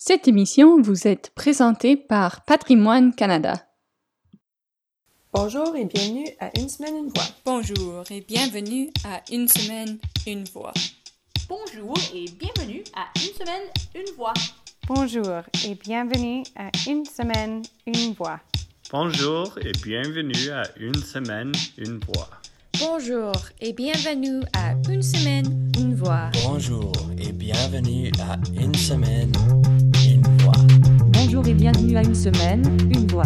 Cette émission vous est présentée par Patrimoine Canada. Bonjour et bienvenue à Une semaine, une voix. Bonjour et bienvenue à Une semaine, une voix. Bonjour et bienvenue à Une semaine, une voix. Bonjour et bienvenue à Une semaine, une voix. Bonjour et bienvenue à Une semaine, une voix. Bonjour et bienvenue à Une semaine, une voix. Bonjour et bienvenue à Une semaine, une voix. Bonjour et bienvenue à Une semaine, une voix.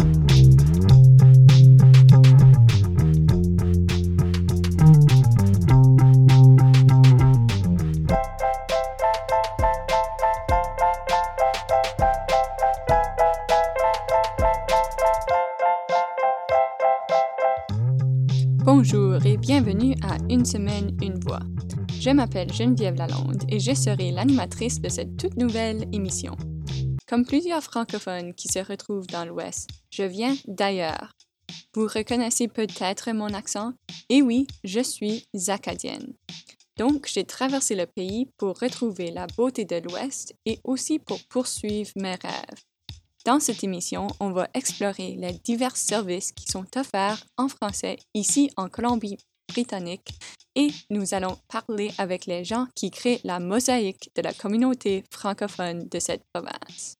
Bonjour et bienvenue à Une semaine, une voix. Je m'appelle Geneviève Lalonde et je serai l'animatrice de cette toute nouvelle émission. Comme plusieurs francophones qui se retrouvent dans l'Ouest, je viens d'ailleurs. Vous reconnaissez peut-être mon accent? Et oui, je suis acadienne. Donc, j'ai traversé le pays pour retrouver la beauté de l'Ouest et aussi pour poursuivre mes rêves. Dans cette émission, on va explorer les divers services qui sont offerts en français ici en Colombie-Britannique et nous allons parler avec les gens qui créent la mosaïque de la communauté francophone de cette province.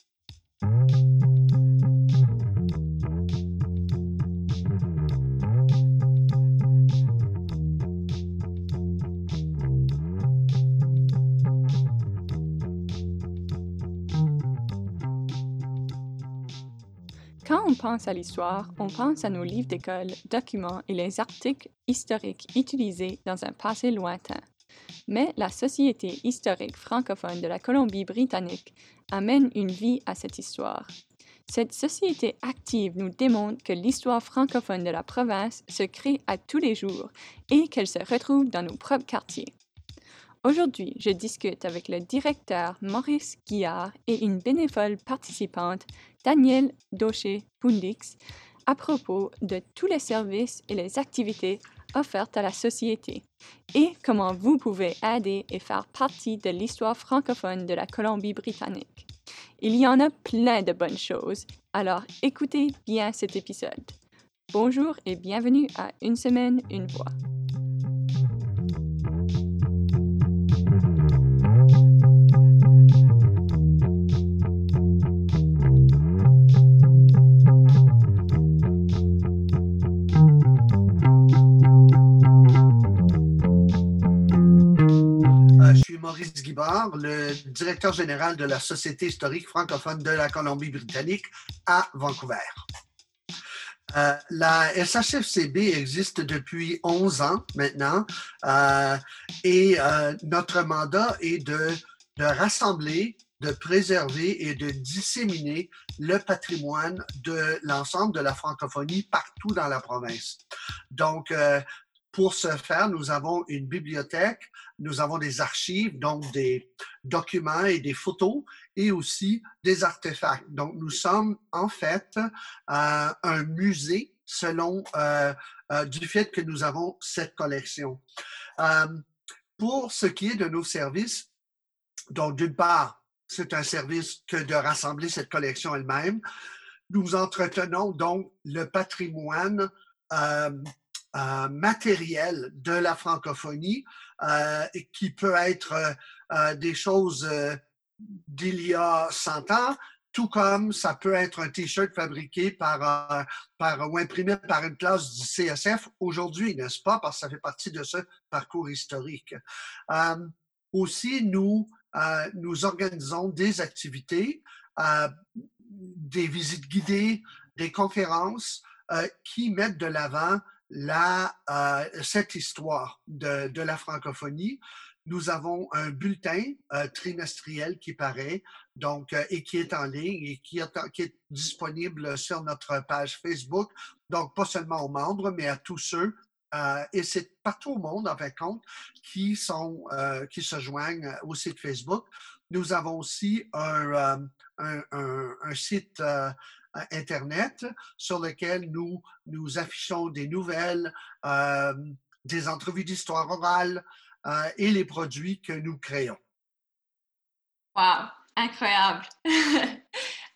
Quand on pense à l'histoire, on pense à nos livres d'école, documents et les articles historiques utilisés dans un passé lointain. Mais la Société historique francophone de la Colombie-Britannique amène une vie à cette histoire. Cette société active nous démontre que l'histoire francophone de la province se crée à tous les jours et qu'elle se retrouve dans nos propres quartiers. Aujourd'hui, je discute avec le directeur Maurice Guillard et une bénévole participante, Danielle Daucher-Pundix, à propos de tous les services et les activités offertes à la société et comment vous pouvez aider et faire partie de l'histoire francophone de la Colombie-Britannique. Il y en a plein de bonnes choses, alors écoutez bien cet épisode. Bonjour et bienvenue à Une semaine, une voix. Le directeur général de la Société historique francophone de la Colombie-Britannique à Vancouver. Euh, la SHFCB existe depuis 11 ans maintenant euh, et euh, notre mandat est de, de rassembler, de préserver et de disséminer le patrimoine de l'ensemble de la francophonie partout dans la province. Donc, pour ce faire, nous avons une bibliothèque, nous avons des archives, donc des documents et des photos, et aussi des artefacts. Donc, nous sommes en fait euh, un musée selon euh, euh, du fait que nous avons cette collection. Euh, pour ce qui est de nos services, donc d'une part, c'est un service que de rassembler cette collection elle-même. Nous entretenons donc le patrimoine euh, matériel de la francophonie euh, qui peut être euh, euh, des choses euh, d'il y a 100 ans, tout comme ça peut être un T-shirt fabriqué par, par ou imprimé par une classe du CSF aujourd'hui, n'est-ce pas? Parce que ça fait partie de ce parcours historique. Aussi, nous, nous organisons des activités, des visites guidées, des conférences qui mettent de l'avant la, euh, cette histoire de, de, la francophonie. Nous avons un bulletin euh, trimestriel qui paraît donc, euh, et qui est en ligne et qui est, qui est, disponible sur notre page Facebook. Donc, pas seulement aux membres, mais à tous ceux. Et c'est partout au monde, en fait, compte, qui, sont, qui se joignent au site Facebook. Nous avons aussi un, un site Internet sur lequel nous, nous affichons des nouvelles, euh, des entrevues d'histoire orale euh, et les produits que nous créons. Wow! incroyable.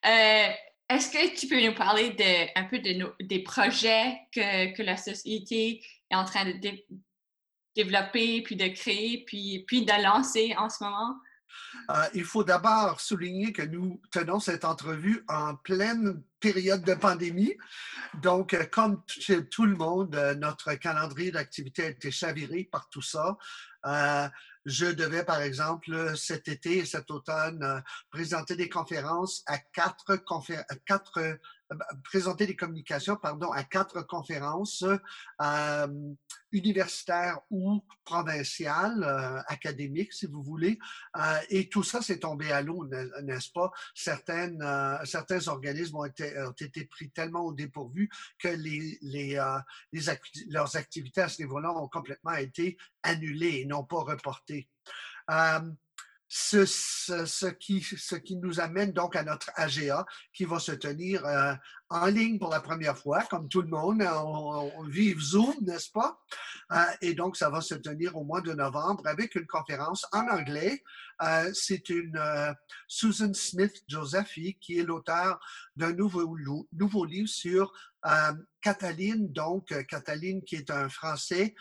Euh, Est-ce que tu peux nous parler de, un peu de des projets que, que la société est en train de dé- développer, puis de créer, puis, puis de lancer en ce moment? Euh, il faut d'abord souligner que nous tenons cette entrevue en pleine période de pandémie. Donc, euh, comme chez tout le monde, euh, notre calendrier d'activité a été chaviré par tout ça. Je devais, par exemple, cet été et cet automne, présenter des conférences à quatre, confé- quatre présenter des communications, pardon, à quatre conférences euh, universitaires ou provinciales, euh, académiques, si vous voulez. Euh, et tout ça s'est tombé à l'eau, n'est- n'est-ce pas? Certaines, euh, certains organismes ont été, ont été pris tellement au dépourvu que les, les, euh, les leurs activités à ce niveau-là ont complètement été annulées et non pas reportées. Euh, ce, ce, ce qui, ce qui nous amène donc à notre AGA qui va se tenir euh, en ligne pour la première fois, comme tout le monde. On, on vive Zoom, n'est-ce pas? Euh, et donc, ça va se tenir au mois de novembre avec une conférence en anglais. Euh, C'est une euh, Susan Smith Josephi qui est l'auteur d'un nouveau, nouveau livre sur Cataline, donc Cataline qui est un Français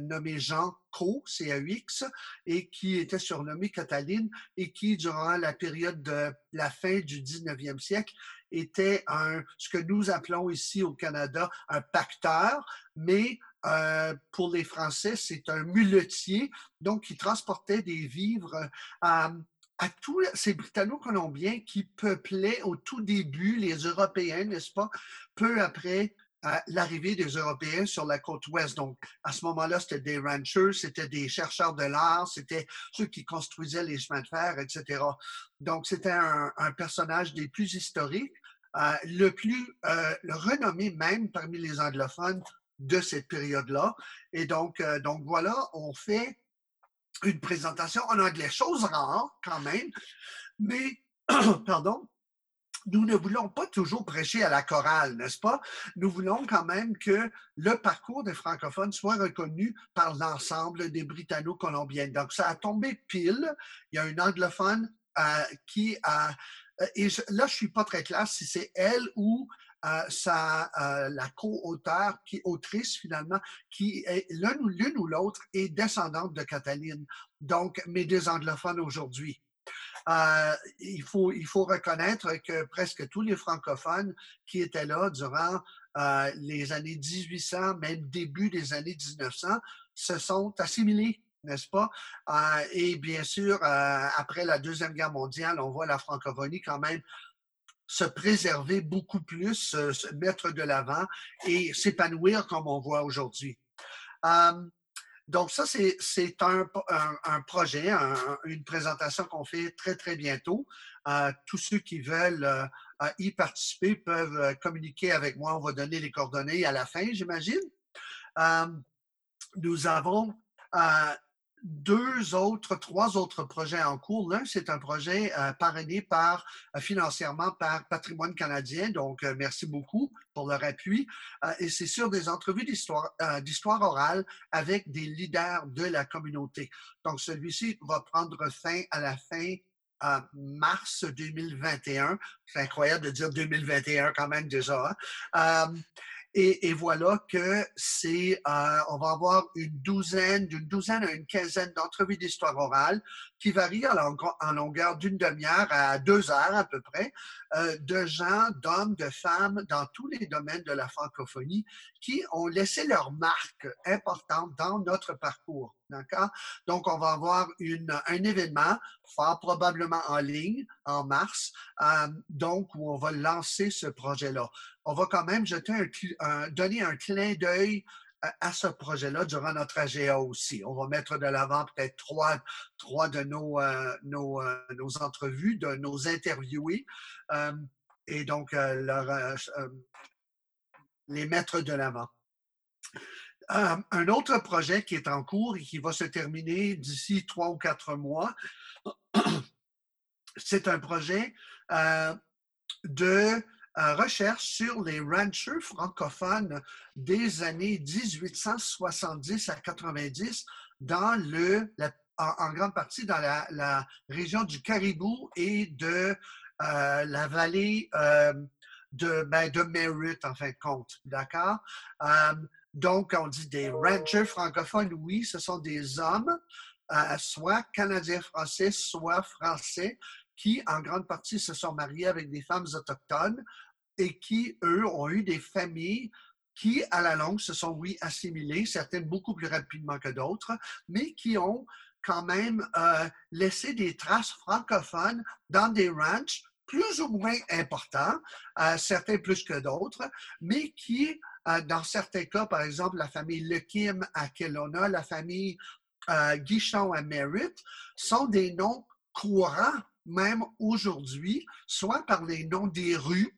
nommé Jean Co, C-A-U-X, et qui était surnommé Cataline et qui, durant la période de la fin du 19e siècle, était un, ce que nous appelons ici au Canada un pacteur, mais euh, pour les Français, c'est un muletier, donc qui transportait des vivres euh, à, à tous ces Britanno-Colombiens qui peuplaient au tout début les Européens, n'est-ce pas, peu après euh, l'arrivée des Européens sur la côte ouest. Donc, à ce moment-là, c'était des ranchers, c'était des chercheurs de l'art, c'était ceux qui construisaient les chemins de fer, etc. Donc, c'était un personnage des plus historiques, euh, le plus euh, renommé même parmi les anglophones de cette période-là. Et donc, euh, donc voilà, on fait une présentation en anglais, chose rare quand même, mais, pardon, nous ne voulons pas toujours prêcher à la chorale, n'est-ce pas? Nous voulons quand même que le parcours des francophones soit reconnu par l'ensemble des Britanno-Colombiennes. Donc, ça a tombé pile. Il y a une anglophone qui a... euh, Et là, je suis pas très clair si c'est elle ou euh, sa, euh, la co-auteur, qui autrice finalement, qui est l'une ou l'autre est descendante de Cataline. Donc, mes deux anglophones aujourd'hui. Euh, il, faut, il faut reconnaître que presque tous les francophones qui étaient là durant euh, les années 1800, même début des années 1900, se sont assimilés, n'est-ce pas? Euh, et bien sûr, euh, après la Deuxième Guerre mondiale, on voit la francophonie quand même se préserver beaucoup plus, se, mettre de l'avant et s'épanouir comme on voit aujourd'hui. Euh, donc ça, c'est un, un, un projet, un- une présentation qu'on fait très, très bientôt. Tous ceux qui veulent y participer peuvent communiquer avec moi. On va donner les coordonnées à la fin, j'imagine. Nous avons deux autres, trois autres projets en cours. L'un, c'est un projet euh, parrainé par euh, financièrement par Patrimoine canadien. Donc, euh, merci beaucoup pour leur appui. Et c'est sur des entrevues d'histoire orale avec des leaders de la communauté. Donc, celui-ci va prendre fin à la fin mars 2021. C'est incroyable de dire 2021 quand même déjà. hein. Et, voilà que c'est, euh, on va avoir une douzaine, d'une douzaine à une quinzaine d'entrevues d'histoire orale qui varient en, longue- en longueur d'une demi-heure à deux heures à peu près, euh, de gens, d'hommes, de femmes dans tous les domaines de la francophonie qui ont laissé leur marque importante dans notre parcours. D'accord? Donc, on va avoir une, un événement, fort probablement en ligne, en mars, euh, donc où on va lancer ce projet-là. On va quand même jeter un- donner un clin d'œil à- ce projet-là durant notre AGA aussi. On va mettre de l'avant peut-être trois, trois de nos, euh, euh, entrevues, de nos interviewés, euh, et donc les mettre de l'avant. Un autre projet qui est en cours et qui va se terminer d'ici trois ou quatre mois, c'est un projet de recherche sur les ranchers francophones des années 1870 à 90 dans le, la en, grande partie dans la, région du Caribou et de euh, la vallée euh, de, ben, de Merritt, en fin de compte. D'accord? Euh, donc, on dit des ranchers francophones, oui, ce sont des hommes, soit canadiens-français, soit français, qui, en grande partie, se sont mariés avec des femmes autochtones et qui, eux, ont eu des familles qui, à la longue, se sont, oui, assimilées, certaines beaucoup plus rapidement que d'autres, mais qui ont quand même euh, laissé des traces francophones dans des ranchs plus ou moins importants, euh, certains plus que d'autres, mais qui, euh, dans certains cas, par exemple, la famille Lequim à Kelowna, la famille Guichon à Merritt, sont des noms courants même aujourd'hui, soit par les noms des rues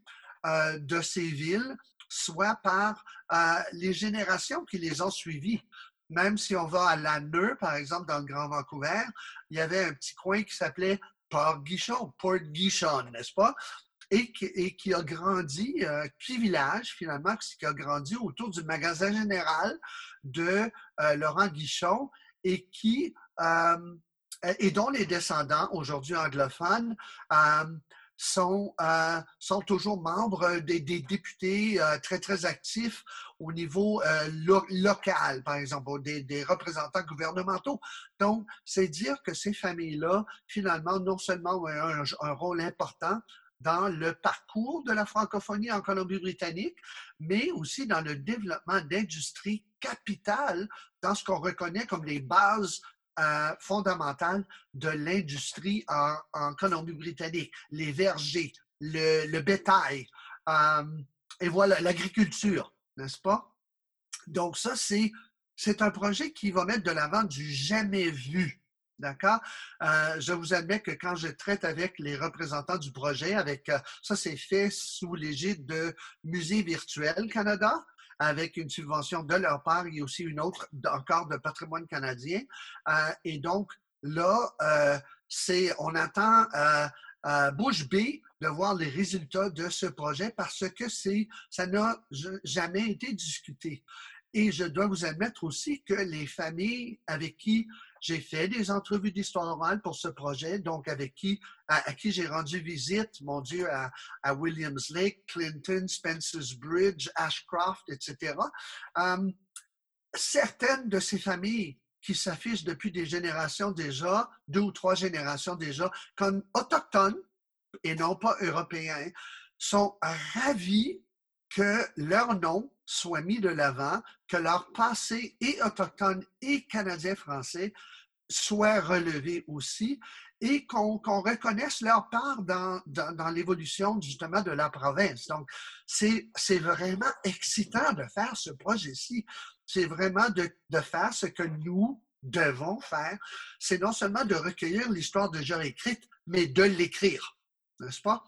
euh, de ces villes, soit par euh, les générations qui les ont suivies. Même si on va à la Neu, par exemple, dans le Grand Vancouver, il y avait un petit coin qui s'appelait Port Guichon, Port Guichon, n'est-ce pas? Et qui, a grandi, euh, petit village finalement, qui a grandi autour du magasin général de euh, Laurent Guichon et qui et dont les descendants aujourd'hui anglophones sont, euh, sont toujours membres des, des députés euh, très, très actifs au niveau euh, local, par exemple, des, représentants gouvernementaux. Donc, c'est dire que ces familles-là, finalement, non seulement ont un rôle important dans le parcours de la francophonie en Colombie-Britannique, mais aussi dans le développement d'industries capitales dans ce qu'on reconnaît comme les bases euh, fondamentale de l'industrie en, Colombie-Britannique, les vergers, le, le bétail, euh, et voilà, l'agriculture, n'est-ce pas? Donc ça, c'est, c'est un projet qui va mettre de l'avant du jamais vu. D'accord? Euh, je vous admets que quand je traite avec les représentants du projet, avec euh, ça, c'est fait sous l'égide de Musée Virtuel Canada, avec une subvention de leur part et aussi une autre encore de patrimoine canadien. Euh, et donc, là, euh, c'est, on attend euh, euh, bouche bée de voir les résultats de ce projet parce que c'est, ça n'a jamais été discuté. Et je dois vous admettre aussi que les familles avec qui j'ai fait des entrevues d'histoire orale pour ce projet, donc avec qui, à, qui j'ai rendu visite, mon Dieu, à, Williams Lake, Clinton, Spencer's Bridge, Ashcroft, etc. Um, certaines de ces familles qui s'affichent depuis des générations déjà, deux ou trois générations déjà, comme autochtones et non pas européens, sont ravis que leur nom soit mis de l'avant, que leur passé et autochtone et canadien-français soit relevé aussi et qu'on qu reconnaisse leur part dans, dans, l'évolution justement de la province. Donc, c'est vraiment excitant de faire ce projet-ci. C'est vraiment de, de faire ce que nous devons faire. C'est non seulement de recueillir l'histoire déjà écrite, mais de l'écrire n'est-ce pas?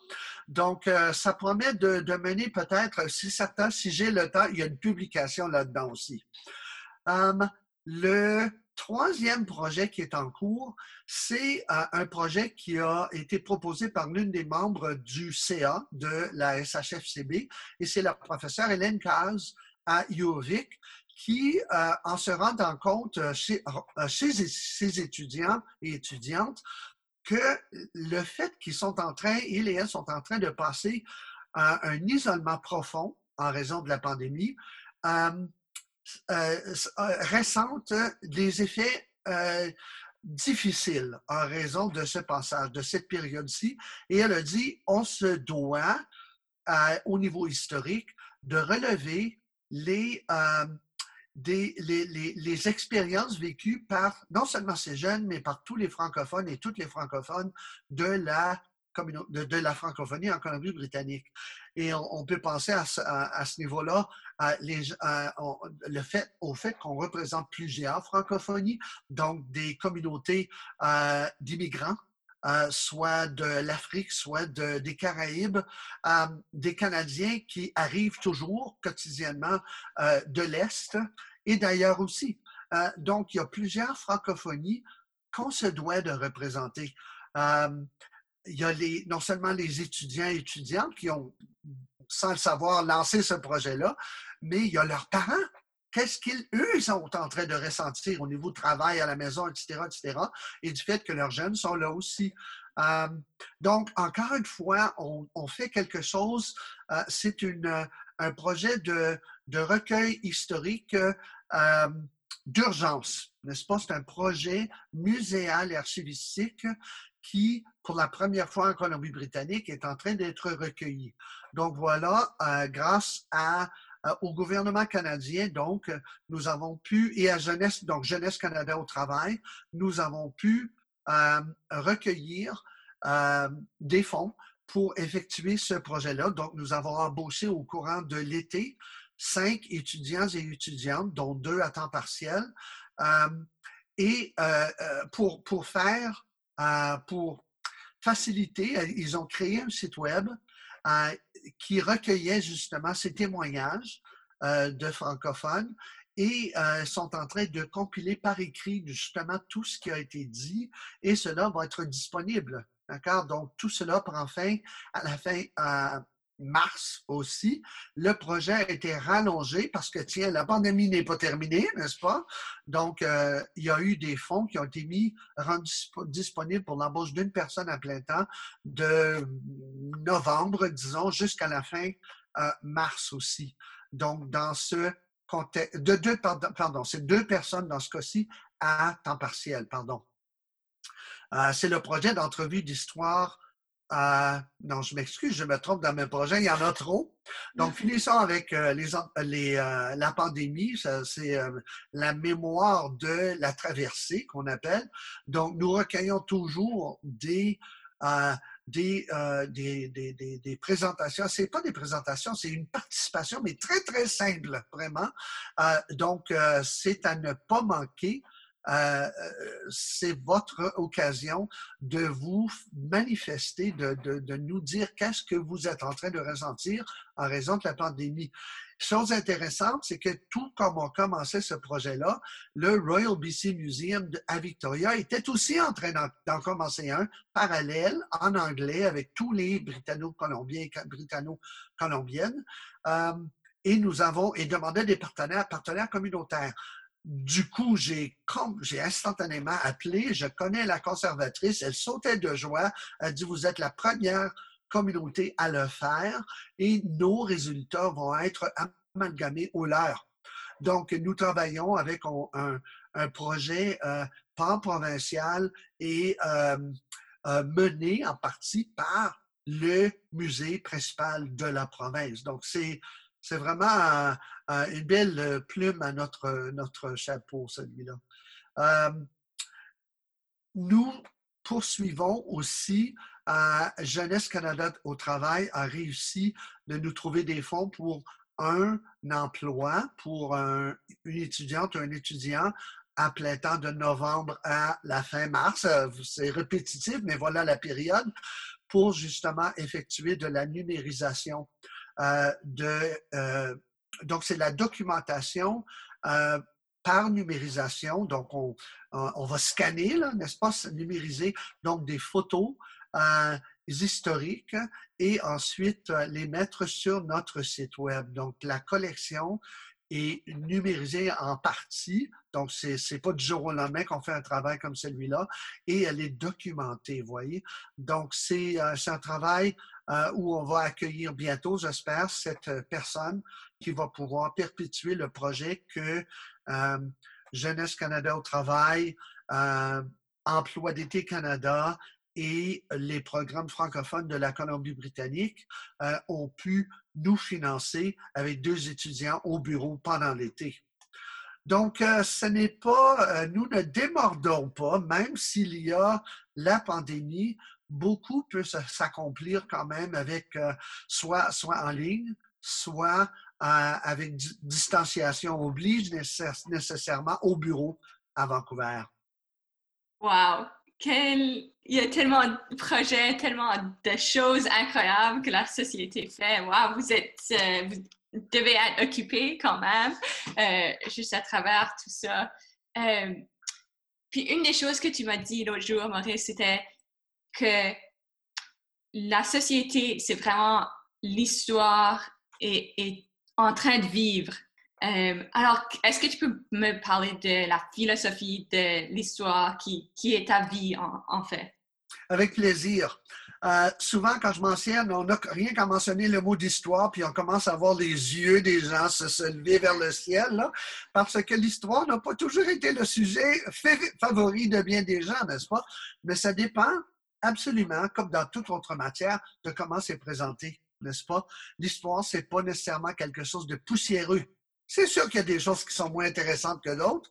Donc, euh, ça promet de, de mener peut-être, si certain, si j'ai le temps, il y a une publication là-dedans aussi. Um, le troisième projet qui est en cours, c'est euh, un projet qui a été proposé par l'une des membres du CA de la SHFCB, et c'est la professeure Hélène Kaz à UOVIC, qui, euh, en se rendant compte chez ses étudiants et étudiantes que le fait qu'ils sont en train, ils et elles sont en train de passer à un isolement profond en raison de la pandémie, euh, euh, ressentent des effets euh, difficiles en raison de ce passage, de cette période-ci. Et elle a dit, on se doit, au niveau historique, de relever les, les, expériences vécues par non seulement ces jeunes, mais par tous les francophones et toutes les francophones de la de, de la francophonie en Colombie-Britannique. Et on, peut penser à ce, niveau-là le fait, au fait qu'on représente plusieurs francophonies, donc des communautés euh, d'immigrants euh, soit de l'Afrique, soit de, des Caraïbes, euh, des Canadiens qui arrivent toujours quotidiennement de l'Est et d'ailleurs aussi. Euh, donc, il y a plusieurs francophonies qu'on se doit de représenter. Euh, il y a les, non seulement les étudiants et étudiantes qui ont, sans le savoir, lancé ce projet-là, mais il y a leurs parents qu'est-ce qu'ils, eux, sont en train de ressentir au niveau travail à la maison, etc., etc., et du fait que leurs jeunes sont là aussi. Euh, donc, encore une fois, on, fait quelque chose, c'est une, un projet de, de recueil historique euh, d'urgence, n'est-ce pas? C'est un projet muséal et archivistique qui, pour la première fois en Colombie-Britannique, est en train d'être recueilli. Donc voilà, grâce à euh, au gouvernement canadien, donc, nous avons pu, et à Jeunesse, donc Jeunesse Canada au travail, nous avons pu euh, recueillir euh, des fonds pour effectuer ce projet-là. Donc, nous avons embauché au courant de l'été cinq étudiants et étudiantes, dont deux à temps partiel, et pour, pour faire, pour faciliter, ils ont créé un site web qui recueillait justement ces témoignages euh, de francophones et euh, sont en train de compiler par écrit justement tout ce qui a été dit et cela va être disponible. D'accord? Donc, tout cela prend fin à la fin, euh, mars aussi. Le projet a été rallongé parce que, tiens, la pandémie n'est pas terminée, n'est-ce pas? Donc, euh, il y a eu des fonds qui ont été mis, rendus disponibles pour l'embauche d'une personne à plein temps de novembre, disons, jusqu'à la fin euh, mars aussi. Donc, dans ce contexte, de deux, pardon, c'est deux personnes dans ce cas-ci à temps partiel, pardon. Euh, c'est le projet d'entrevue d'histoire euh, non, je m'excuse, je me trompe dans mes projets, il y en a trop. Donc, finissons avec euh, les, les euh, la pandémie, c'est la mémoire de la traversée qu'on appelle. Donc, nous recueillons toujours des, des, des, des, des, présentations. C'est pas des présentations, c'est une participation, mais très, très simple, vraiment. donc, c'est à ne pas manquer. Euh, c'est votre occasion de vous manifester, de, de, de nous dire qu'est-ce que vous êtes en train de ressentir en raison de la pandémie. Chose intéressante, c'est que tout comme on commençait ce projet-là, le Royal BC Museum à Victoria était aussi en train d'en commencer un parallèle en anglais avec tous les Britanno-Colombiens et Britanno-Colombiennes. Euh, et nous avons et demandé des partenaires, partenaires communautaires. Du coup, j'ai instantanément appelé, je connais la conservatrice, elle sautait de joie, elle dit, vous êtes la première communauté à le faire et nos résultats vont être amalgamés au leur. Donc, nous travaillons avec un, un projet euh, pan-provincial et euh, euh, mené en partie par le musée principal de la province. Donc, c'est c'est vraiment une belle euh, plume à notre, notre chapeau, celui-là. Euh, nous poursuivons aussi Jeunesse Canada au travail a réussi de nous trouver des fonds pour un emploi pour une étudiante ou un étudiant à plein temps de novembre à la fin mars. Euh, c'est répétitif, mais voilà la période pour justement effectuer de la numérisation euh, de, euh, donc, c'est la documentation euh, par numérisation. Donc, on, on va scanner, n'est-ce pas, numériser donc des photos historiques et ensuite les mettre sur notre site web. Donc, la collection est numérisée en partie. Donc, c'est n'est pas du jour au lendemain qu'on fait un travail comme celui-là et elle est documentée, vous voyez? Donc, c'est un travail euh, où on va accueillir bientôt, j'espère, cette personne qui va pouvoir perpétuer le projet que euh, Jeunesse Canada au travail, euh, Emploi d'été Canada et les programmes francophones de la Colombie-Britannique ont pu nous financer avec deux étudiants au bureau pendant l'été. Donc, ce n'est pas, nous ne démordons pas, même s'il y a la pandémie, beaucoup peut s'accomplir quand même avec euh, soit, soit en ligne, soit euh, avec distanciation oblige nécessairement au bureau à Vancouver. Wow! Quel... Il y a tellement de projets, tellement de choses incroyables que la société fait. Wow! Vous êtes... Euh, vous devez être occupé quand même, juste à travers tout ça. puis une des choses que tu m'as dit l'autre jour, Maurice, c'était que la société, c'est vraiment l'histoire est, en train de vivre Euh, alors, est-ce que tu peux me parler de la philosophie de l'histoire qui, qui est ta vie en, fait? Avec plaisir. Euh, souvent, quand je mentionne, on n'a rien qu'à mentionner le mot d'histoire, puis on commence à voir les yeux des gens se, se lever vers le ciel, là, parce que l'histoire n'a pas toujours été le sujet fa- favori de bien des gens, n'est-ce pas? Mais ça dépend absolument, comme dans toute autre matière, de comment c'est présenté, n'est-ce pas? L'histoire, c'est pas nécessairement quelque chose de poussiéreux. C'est sûr qu'il y a des choses qui sont moins intéressantes que d'autres,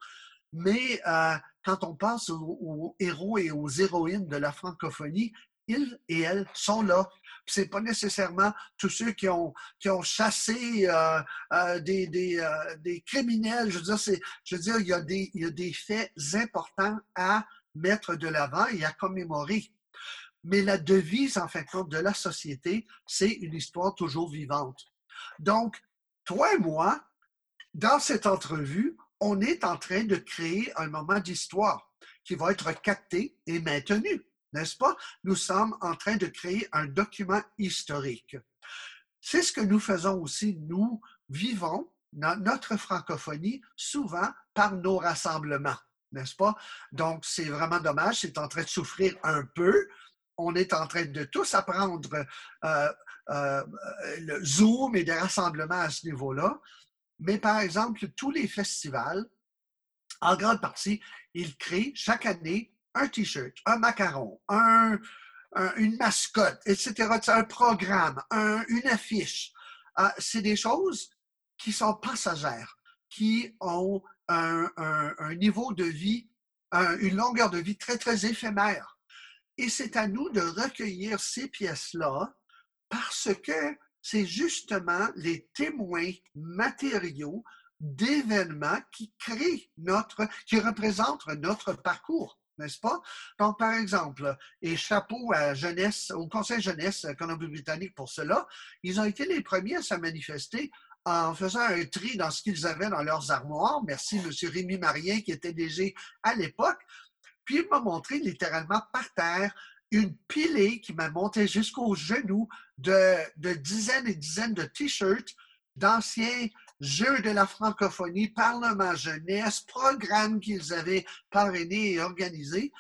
mais euh, quand on pense aux, héros et aux héroïnes de la francophonie, ils et elles sont là. C'est pas nécessairement tous ceux qui ont chassé euh, euh, des criminels. Je veux dire, il y a des faits importants à mettre de l'avant et à commémorer. Mais la devise, en fin de compte, de la société, c'est une histoire toujours vivante. Donc, toi et moi, dans cette entrevue, on est en train de créer un moment d'histoire qui va être capté et maintenu, n'est-ce pas? Nous sommes en train de créer un document historique. C'est ce que nous faisons aussi. Nous vivons notre francophonie souvent par nos rassemblements, n'est-ce pas? Donc, c'est vraiment dommage. C'est en train de souffrir un peu. On est en train de tous apprendre euh, euh, le Zoom et des rassemblements à ce niveau-là. Mais par exemple, tous les festivals, en grande partie, ils créent chaque année un T-shirt, un macaron, un, un- une mascotte, etc. Un programme, un- une affiche. Euh, c'est des choses qui sont passagères, qui ont un, un- niveau de vie, un- une longueur de vie très, très éphémère. Et c'est à nous de recueillir ces pièces-là parce que c'est justement les témoins matériaux d'événements qui créent notre, qui représentent notre parcours, n'est-ce pas? Donc, par exemple, et chapeau à jeunesse, au Conseil jeunesse Colombie-Britannique pour cela, ils ont été les premiers à se manifester en faisant un tri dans ce qu'ils avaient dans leurs armoires. Merci, M. Rémi Marien, qui était DG à l'époque. Puis il m'a montré littéralement par terre une pilée qui m'a monté jusqu'aux genoux de, de dizaines et dizaines de t-shirts d'anciens jeux de la francophonie, Parlement jeunesse, programmes qu'ils avaient parrainés et organisés.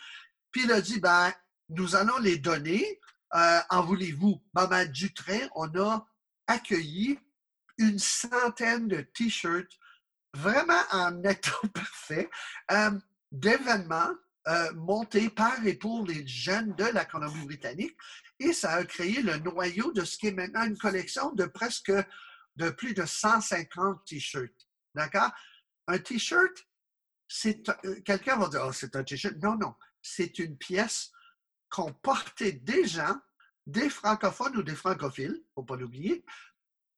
Puis il a dit, ben, nous allons les donner. Euh, en voulez-vous? Maman Dutrain, on a accueilli une centaine de t-shirts vraiment en état parfait euh, d'événements euh, montés par et pour les jeunes de la Colombie-Britannique. Et ça a créé le noyau de ce qui est maintenant une collection de presque de plus de 150 t-shirts. D'accord? Un t-shirt, c'est euh, quelqu'un va dire oh, c'est un t-shirt. Non, non, c'est une pièce qu'ont porté des gens, des francophones ou des francophiles, faut pas l'oublier,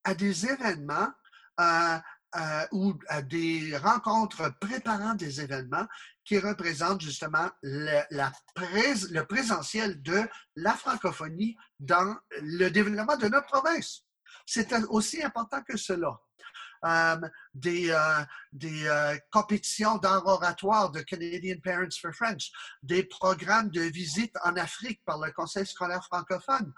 à des événements euh, euh, ou à des rencontres préparant des événements qui représentent justement le, présentiel de la francophonie dans le développement de notre province. C'est aussi important que cela. Euh, des, euh, euh, compétitions d'art oratoire de Canadian Parents for French, des programmes de visite en Afrique par le Conseil scolaire francophone,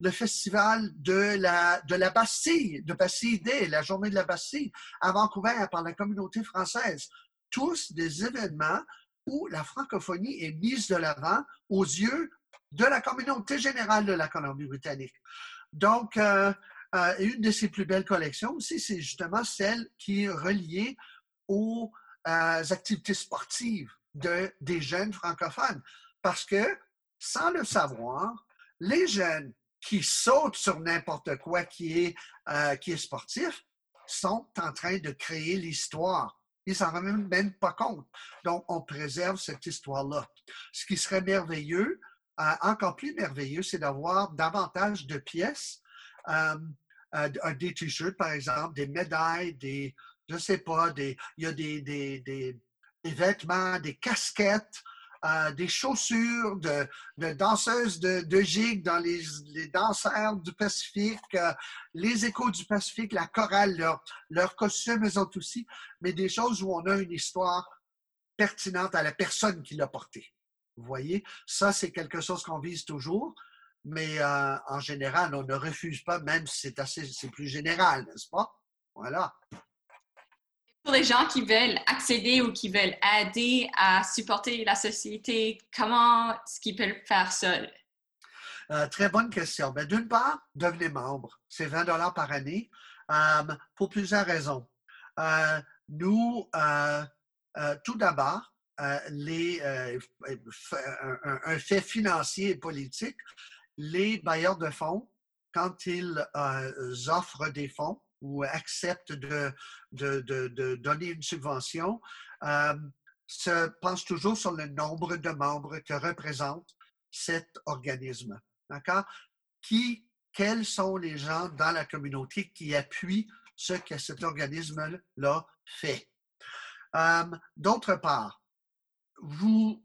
le festival de la, Bastille, de Bastille Day, la journée de la Bastille à Vancouver par la communauté française. Tous des événements où la francophonie est mise de l'avant aux yeux de la communauté générale de la Colombie-Britannique. Donc, euh, une de ses plus belles collections aussi, c'est justement celle qui est reliée aux euh, activités sportives de, des jeunes francophones. Parce que, sans le savoir, les jeunes qui sautent sur n'importe quoi qui est, euh, qui est sportif sont en train de créer l'histoire. Ils s'en rendent même, pas compte. Donc, on préserve cette histoire-là. Ce qui serait merveilleux, encore plus merveilleux, c'est d'avoir davantage de pièces des t-shirts, par exemple, des médailles, des, je sais pas, des, il y a des, des, des, vêtements, des casquettes, euh, des chaussures de, de danseuses de, de gigue dans les, les danseurs du Pacifique, euh, les échos du Pacifique, la chorale, leurs leur costumes, elles ont aussi, mais des choses où on a une histoire pertinente à la personne qui l'a porté. Vous voyez, ça, c'est quelque chose qu'on vise toujours mais euh, en général, on ne refuse pas, même si c'est assez, c'est plus général, n'est-ce pas? Voilà. Pour les gens qui veulent accéder ou qui veulent aider à supporter la société, comment est-ce qu'ils peuvent faire? Euh, très bonne question. Ben, D'une part, devenez membre. C'est 20 dollars par année euh, pour plusieurs raisons. Euh, nous, tout d'abord, euh, les, euh, un fait financier et politique, les bailleurs de fonds, quand ils euh, offrent des fonds ou acceptent de, donner une subvention, euh, se pensent toujours sur le nombre de membres que représente cet organisme. D'accord? Qui, quels sont les gens dans la communauté qui appuient ce que cet organisme-là fait? Euh, D'autre part, vous,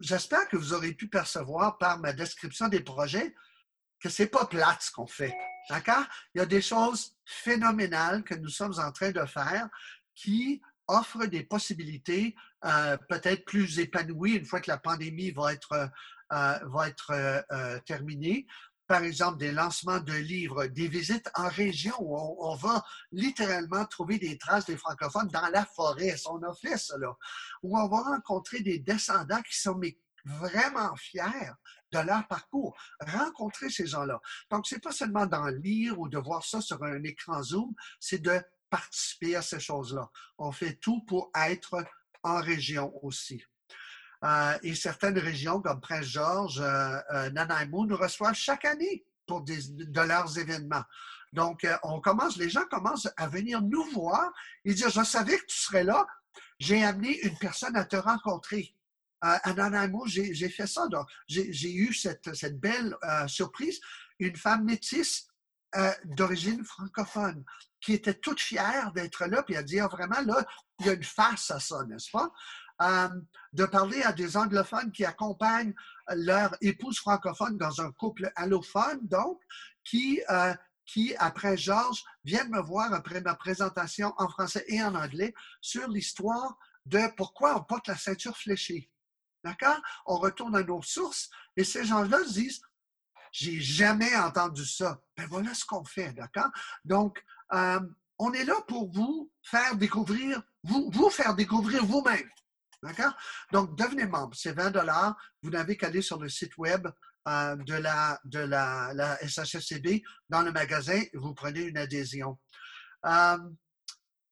j'espère que vous aurez pu percevoir par ma description des projets que c'est pas plate ce qu'on fait. D'accord? Il y a des choses phénoménales que nous sommes en train de faire qui offrent des possibilités euh, peut-être plus épanouies une fois que la pandémie va être, euh, va être euh, euh, terminée. Par exemple, des lancements de livres, des visites en région où on, va littéralement trouver des traces des francophones dans la forêt. On a fait cela. Où on va rencontrer des descendants qui sont vraiment fiers de leur parcours. Rencontrer ces gens-là. Donc, c'est pas seulement d'en lire ou de voir ça sur un écran Zoom, c'est de participer à ces choses-là. On fait tout pour être en région aussi. Euh, et certaines régions comme Prince-Georges, euh, euh, Nanaimo nous reçoivent chaque année pour de leurs événements. Donc, on commence, les gens commencent à venir nous voir et dire, je savais que tu serais là, j'ai amené une personne à te rencontrer. À Nanaimo, j'ai fait ça. Donc, j'ai eu cette, belle surprise. Une femme métisse d'origine francophone qui était toute fière d'être là, puis elle dit, ah, vraiment, là, il y a une face à ça, n'est-ce pas? Euh, de parler à des anglophones qui accompagnent leur épouse francophone dans un couple allophone, donc, qui, euh, qui, après Georges, viennent me voir après ma présentation en français et en anglais sur l'histoire de pourquoi on porte la ceinture fléchée. D'accord? On retourne à nos sources et ces gens-là se disent, j'ai jamais entendu ça. Ben voilà ce qu'on fait, d'accord? Donc, euh, on est là pour vous faire découvrir, vous, vous faire découvrir vous-même. D'accord? Donc, devenez membre. C'est 20 dollars. Vous n'avez qu'à aller sur le site web euh, de la, de la, la SHFCB dans le magasin et vous prenez une adhésion. Euh,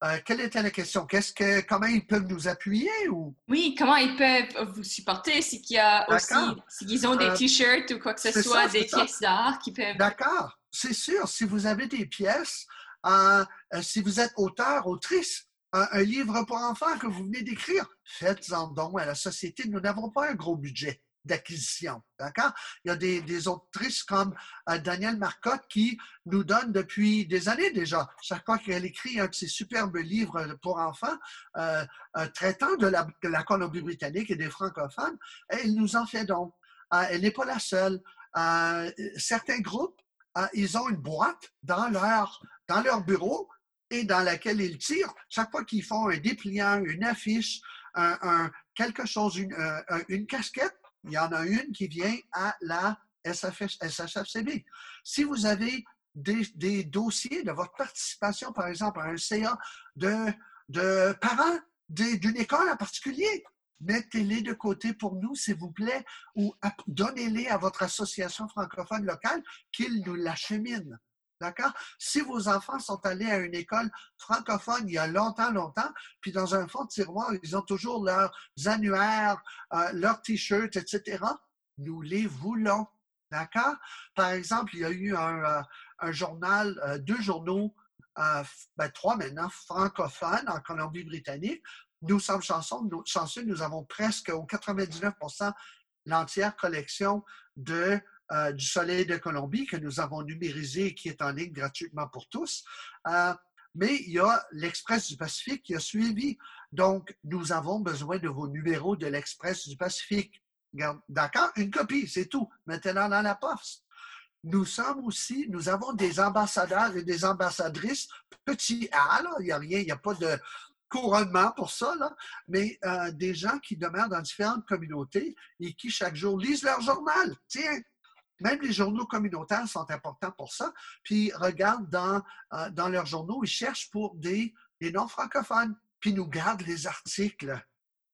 euh, quelle était la question? Qu'est-ce que, comment ils peuvent nous appuyer ou? Oui, comment ils peuvent vous supporter? S'il y a aussi, s'ils ont des t-shirts ou quoi que ce c'est soit, ça, c'est des pièces d'art qui peuvent. D'accord, c'est sûr. Si vous avez des pièces, si vous êtes auteur, autrice, un, livre pour enfants que vous venez d'écrire, faites-en don à la société. Nous n'avons pas un gros budget d'acquisition. D'accord? Il y a des, autrices comme euh, Danielle Marcotte qui nous donne depuis des années déjà, chaque fois qu'elle écrit un de ses superbes livres pour enfants, euh, euh, traitant de la, la Colombie-Britannique et des francophones, elle nous en fait donc. Elle n'est pas la seule. Certains groupes, ils ont une boîte dans leur, dans leur bureau et dans laquelle ils tirent. Chaque fois qu'ils font un dépliant, une affiche, quelque chose, une, euh, un- une casquette, il y en a une qui vient à la SHFCB. Si vous avez des, dossiers de votre participation, par exemple, à un CA de, parents d'une école en particulier, mettez-les de côté pour nous, s'il vous plaît, ou donnez-les à votre association francophone locale qu'ils nous l'acheminent. D'accord? Si vos enfants sont allés à une école francophone il y a longtemps, longtemps, puis dans un fond de tiroir, ils ont toujours leurs annuaires, euh, leurs t-shirts, etc., nous les voulons. D'accord? Par exemple, il y a eu un, euh, journal, euh, deux journaux, ben, trois maintenant, francophones en Colombie-Britannique. Nous sommes chanceux, nous, chanceux, nous avons presque au 99% l'entière collection de euh, du Soleil de Colombie que nous avons numérisé et qui est en ligne gratuitement pour tous. Euh, mais il y a l'Express du Pacifique qui a suivi. Donc, nous avons besoin de vos numéros de l'Express du Pacifique. D'accord? Une copie, c'est tout. Mettez-la dans la poste. Nous sommes aussi, nous avons des ambassadeurs et des ambassadrices, petit A, il n'y a rien, il n'y a pas de couronnement pour ça, là, mais euh, des gens qui demeurent dans différentes communautés et qui chaque jour lisent leur journal. Tiens, même les journaux communautaires sont importants pour ça. Puis regardent dans, euh, dans leurs journaux, ils cherchent pour des, des non francophones. puis nous garde les articles.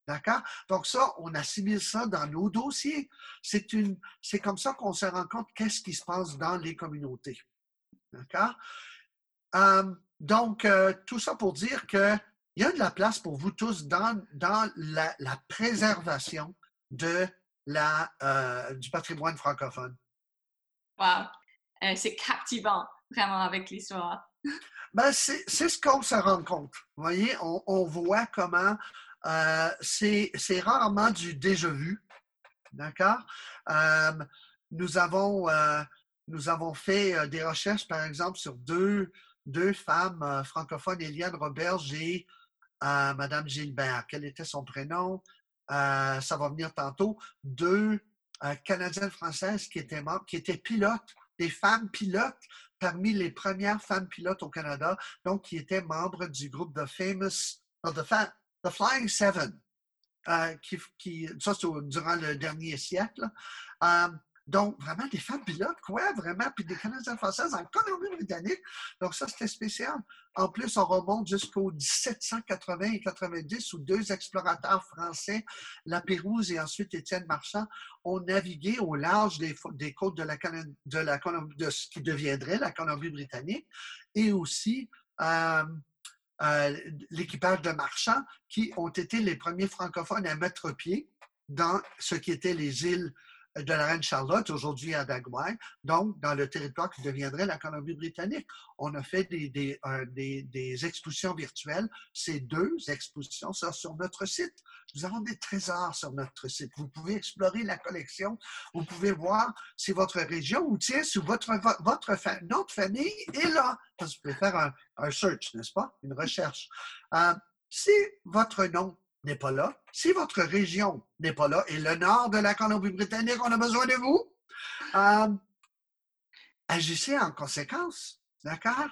D'accord? Donc ça, on assimile ça dans nos dossiers. C'est une, c'est comme ça qu'on se rend compte qu'est-ce qui se passe dans les communautés. D'accord? Euh, donc, euh, tout ça pour dire qu'il y a de la place pour vous tous dans, dans la, préservation de la, du patrimoine francophone. Wow! Euh, c'est captivant, vraiment, avec l'histoire. Ben, c'est ce qu'on se rend compte. Vous voyez, on, on voit comment euh, c'est rarement du déjà vu. D'accord? Euh, nous, avons, nous avons fait des recherches, par exemple, sur deux, deux femmes francophones, Eliane Roberge et Madame Gilbert. Quel était son prénom? Ça va venir tantôt. Deux Canadiennes françaises qui étaient membres, qui étaient pilotes, des femmes pilotes parmi les premières femmes pilotes au Canada, donc qui étaient membres du groupe The Famous, the, Flying Seven, euh, qui, ça c'est durant le dernier siècle. Euh, donc, vraiment des femmes pilotes, quoi, vraiment, puis des Canadiennes françaises en Colombie-Britannique. Donc, ça, c'était spécial. En plus, on remonte jusqu'au 1780 et 90 où deux explorateurs français, La Pérouse et ensuite Étienne Marchand, ont navigué au large des, côtes de la, de ce qui deviendrait la Colombie-Britannique et aussi euh, euh, l'équipage de marchands qui ont été les premiers francophones à mettre pied dans ce qui étaient les îles de la Reine Charlotte, aujourd'hui à Dagmar, donc dans le territoire qui deviendrait la Colombie-Britannique. On a fait des, des, euh, des, des expositions virtuelles. Ces deux expositions sont sur notre site. Nous avons des trésors sur notre site. Vous pouvez explorer la collection. Vous pouvez voir si votre région ou tiens, si votre, vo- votre de famille est là. Vous pouvez faire un, un search, n'est-ce pas? Une recherche. Euh, si votre nom n'est pas là, si votre région n'est pas là, et le nord de la Colombie-Britannique, on a besoin de vous, euh, agissez en conséquence, d'accord?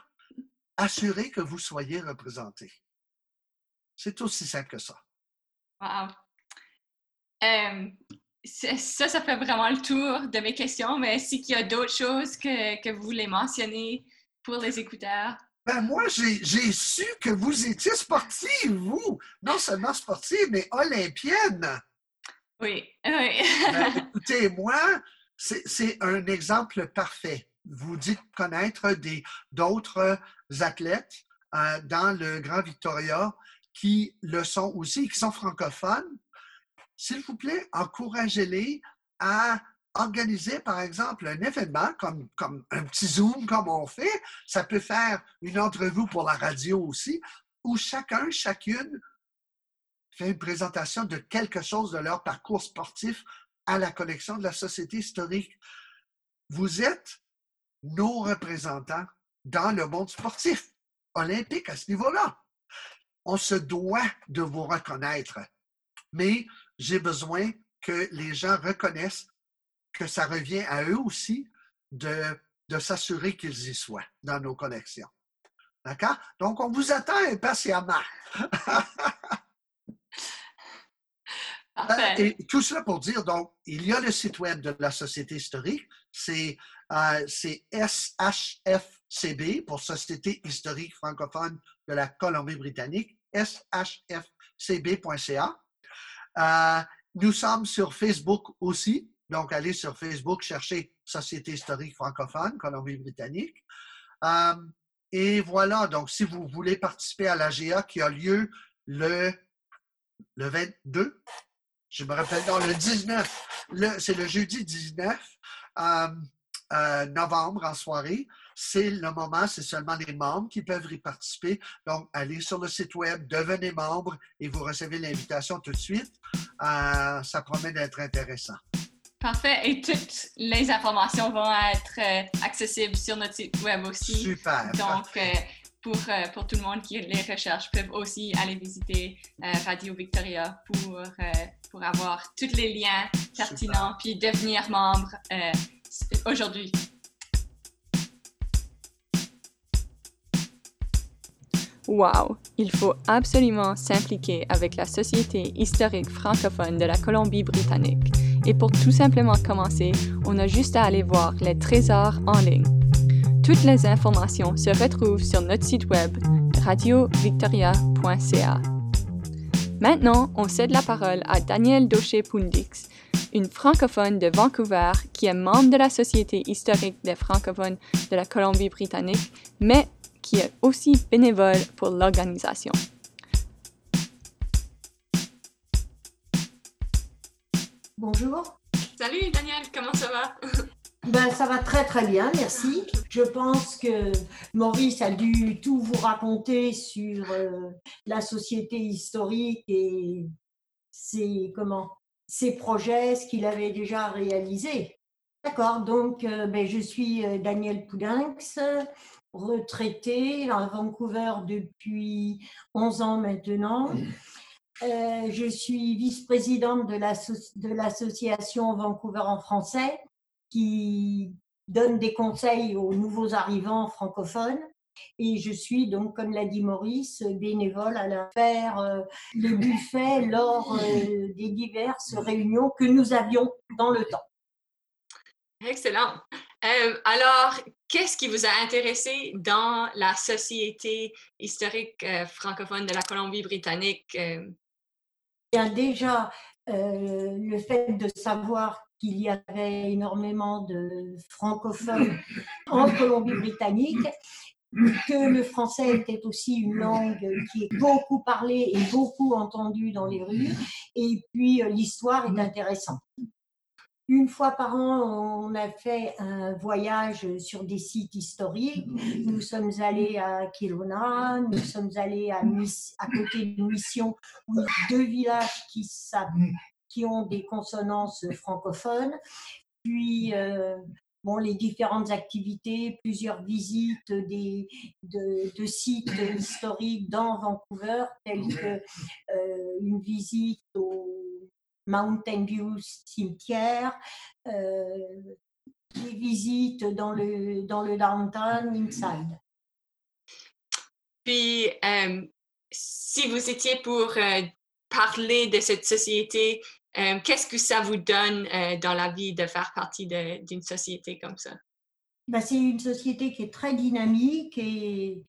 Assurez que vous soyez représenté. C'est aussi simple que ça. Wow! Euh, ça, ça fait vraiment le tour de mes questions, mais qu'il y a d'autres choses que, que vous voulez mentionner pour les écouteurs? Ben moi, j'ai su que vous étiez sportive, vous. Non seulement sportive, mais olympienne. Oui, oui. Ben, écoutez, moi, c'est un exemple parfait. Vous dites connaître d'autres athlètes euh, dans le Grand Victoria qui le sont aussi, qui sont francophones. S'il vous plaît, encouragez-les à organiser, par exemple, un événement comme, comme un petit Zoom, comme on fait. Ça peut faire une entrevue pour la radio aussi, où chacun, chacune fait une présentation de quelque chose de leur parcours sportif à la collection de la Société historique. Vous êtes nos représentants dans le monde sportif, olympique à ce niveau-là. On se doit de vous reconnaître, mais j'ai besoin que les gens reconnaissent que ça revient à eux aussi de, de s'assurer qu'ils y soient dans nos collections. D'accord? Donc, on vous attend impatiemment. Euh, Et tout cela pour dire, donc, il y a le site web de la Société historique, c'est euh, SHFCB pour Société historique francophone de la Colombie-Britannique, shfcb.ca. Euh, nous sommes sur Facebook aussi, donc allez sur Facebook, cherchez Société historique francophone, Colombie-Britannique. Euh, et voilà, donc si vous voulez participer à l'AGA qui a lieu le, le 22, je me rappelle, non, le 19, le- c'est le jeudi 19 euh, euh, novembre en soirée. C'est le moment, c'est seulement les membres qui peuvent y participer. Donc, allez sur le site web, devenez membre et vous recevez l'invitation tout de suite. Ça promet d'être intéressant. Parfait. Et toutes les informations vont être euh, accessibles sur notre site web aussi. Super. Donc, euh, pour, euh, pour tout le monde qui les recherche, peuvent aussi aller visiter euh, Radio Victoria pour, euh, pour avoir tous les liens pertinents puis devenir membre euh, aujourd'hui. Wow! Il faut absolument s'impliquer avec la Société historique francophone de la Colombie-Britannique. Et pour tout simplement commencer, on a juste à aller voir les trésors en ligne. Toutes les informations se retrouvent sur notre site web radiovictoria.ca. Maintenant, on cède la parole à Daniel Daucher-Pundix, une francophone de Vancouver qui est membre de la Société historique des francophones de la Colombie-Britannique, mais qui est aussi bénévole pour l'organisation. Bonjour. Salut Daniel, comment ça va? Ben, ça va très très bien, merci. Je pense que Maurice a dû tout vous raconter sur euh, la société historique et ses, comment, ses projets, ce qu'il avait déjà réalisé. D'accord, donc euh, ben, je suis euh, Daniel Poudinx, retraité à Vancouver depuis 11 ans maintenant. Je suis vice-présidente de l'association Vancouver en français qui donne des conseils aux nouveaux arrivants francophones. Et je suis donc, comme l'a dit Maurice, bénévole à la faire euh, le buffet lors euh, des diverses réunions que nous avions dans le temps. Excellent. Euh, alors, qu'est-ce qui vous a intéressé dans la société historique francophone de la Colombie-Britannique? Bien, déjà, le fait de savoir qu'il y avait énormément de francophones en Colombie-Britannique, que le français était aussi une langue qui est beaucoup parlée et beaucoup entendue dans les rues, et puis euh, l'histoire est intéressante. Une fois par an, on a fait un voyage sur des sites historiques. Nous sommes allés à Kiruna, nous sommes allés à, à côté d'une mission où deux villages qui, qui ont des consonances francophones. Puis, euh, bon, les différentes activités, plusieurs visites des, de, sites historiques dans Vancouver, telles que euh, une visite au Mountain View cimetière, euh, des visites dans le, dans le downtown inside. Puis, si vous étiez pour parler de cette société euh, qu'est-ce que ça vous donne euh, dans la vie de faire partie d'une société comme ça? Ben, c'est une société qui est très dynamique et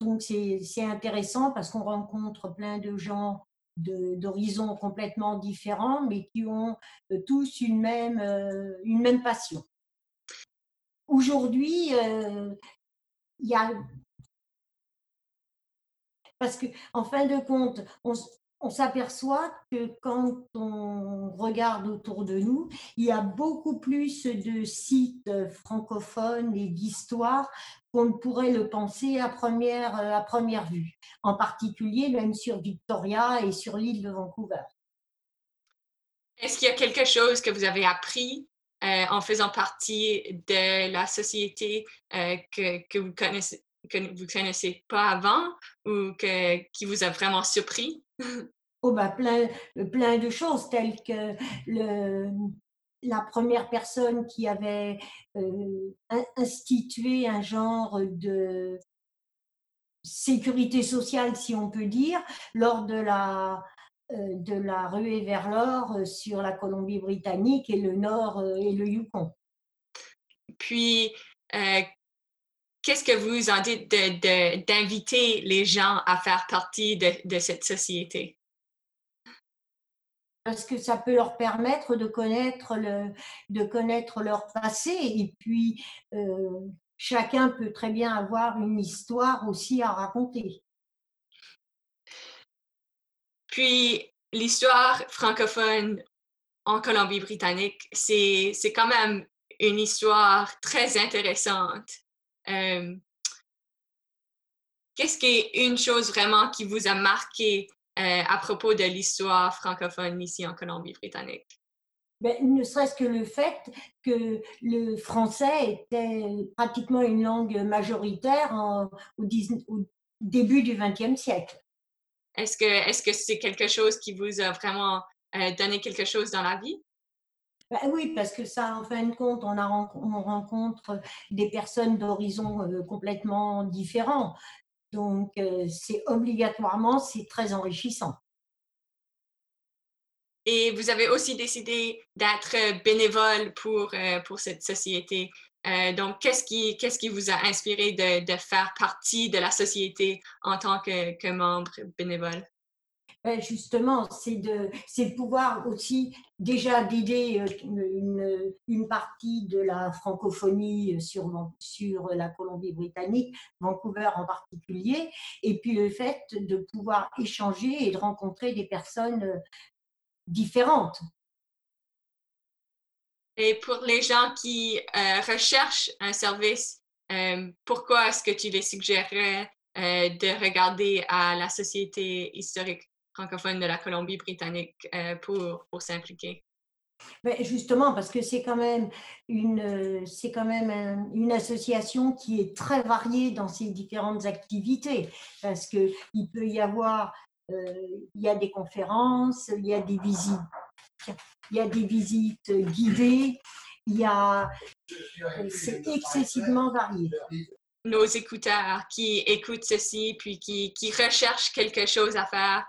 donc c'est intéressant parce qu'on rencontre plein de gens d'horizons complètement différents, mais qui ont euh, tous une même, une même passion. Aujourd'hui, il y a parce qu'en en fin de compte, on, on s'aperçoit que quand on regarde autour de nous, il y a beaucoup plus de sites francophones et d'histoire qu'on ne pourrait le penser à première, à première vue, en particulier même sur Victoria et sur l'île de Vancouver. Est-ce qu'il y a quelque chose que vous avez appris euh, en faisant partie de la société euh, que, que, vous connaissez que vous connaissez pas avant ou que, qui vous a vraiment surpris? Oh bah plein, plein de choses telles que le, la première personne qui avait euh, institué un genre de sécurité sociale, si on peut dire, lors de la, euh, de la ruée vers l'or euh, sur la Colombie-Britannique et le Nord et le Yukon. Puis, qu'est-ce que vous en dites d'inviter les gens à faire partie de, cette société? Parce que ça peut leur permettre de connaître, le, de connaître leur passé et puis euh, chacun peut très bien avoir une histoire aussi à raconter. Puis l'histoire francophone en Colombie-Britannique, c'est quand même une histoire très intéressante. Euh, qu'est-ce qui est une chose vraiment qui vous a marqué euh, à propos de l'histoire francophone ici en Colombie-Britannique? Ben, ne serait-ce que le fait que le français était pratiquement une langue majoritaire au, début du XXe siècle. Est-ce que est-ce que c'est quelque chose qui vous a vraiment euh, donné quelque chose dans la vie? Ben oui, parce que ça, en fin de compte, on, rencontre des personnes d'horizons euh, complètement différents. Donc, euh, c'est obligatoirement, c'est très enrichissant. Et vous avez aussi décidé d'être bénévole pour, euh, pour cette société. Donc, qu'est-ce qui, qu'est-ce qui vous a inspiré de, de, faire partie de la société en tant que, que membre bénévole? Justement, c'est de, c'est de pouvoir aussi déjà d'aider euh, une, partie de la francophonie sur, sur la Colombie-Britannique, Vancouver en particulier, et puis le fait de pouvoir échanger et de rencontrer des personnes euh, différentes. Et pour les gens qui euh, recherchent un service, pourquoi est-ce que tu les suggérerais de regarder à la Société historique? Francophone de la Colombie-Britannique euh, pour, pour s'impliquer? Ben, justement, parce que c'est quand même, une, c'est quand même une association qui est très variée dans ses différentes activités, parce qu'il peut y avoir, euh, il y a des conférences, il y a des visites, il y a des visites guidées, il y a, c'est excessivement varié nos écouteurs qui écoutent ceci, puis qui, qui recherchent quelque chose à faire, euh,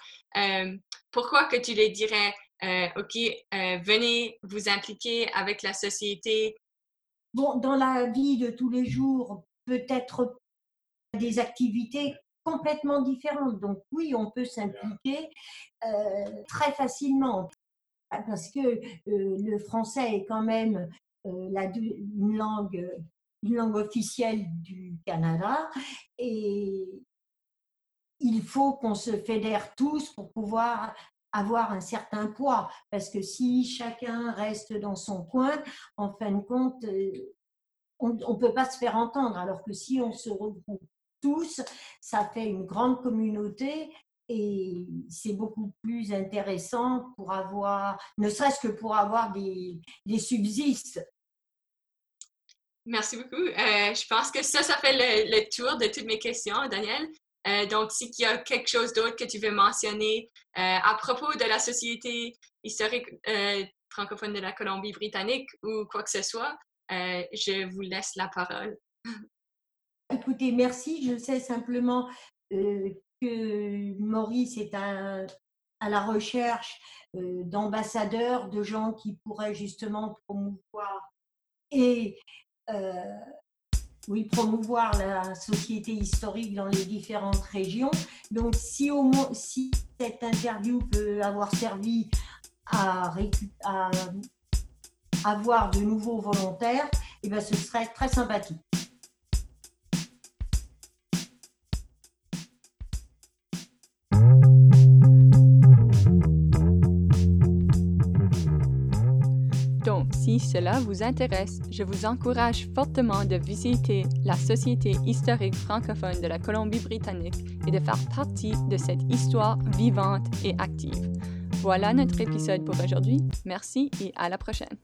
pourquoi que tu les dirais, OK, venez vous impliquer avec la société? Bon, dans la vie de tous les jours, peut-être des activités complètement différentes. Donc oui, on peut s'impliquer très facilement parce que le français est quand même la, une langue une langue officielle du Canada et il faut qu'on se fédère tous pour pouvoir avoir un certain poids parce que si chacun reste dans son coin, en fin de compte, euh, on ne peut pas se faire entendre alors que si on se regroupe tous, ça fait une grande communauté et c'est beaucoup plus intéressant pour avoir, ne serait-ce que pour avoir des, des subsistes Merci beaucoup. Euh, je pense que ça, ça fait le, tour de toutes mes questions, Daniel. Euh, donc, s'il y a quelque chose d'autre que tu veux mentionner euh, à propos de la Société historique francophone de la Colombie-Britannique ou quoi que ce soit, je vous laisse la parole. Écoutez, merci. Je sais simplement que Maurice est à, la recherche d'ambassadeurs, de gens qui pourraient justement promouvoir et euh, oui, promouvoir la société historique dans les différentes régions. Donc, si, au cette interview peut avoir servi à, à avoir de nouveaux volontaires, eh bien, ce serait très sympathique. Si cela vous intéresse, je vous encourage fortement de visiter la Société historique francophone de la Colombie-Britannique et de faire partie de cette histoire vivante et active. Voilà notre épisode pour aujourd'hui. Merci et à la prochaine.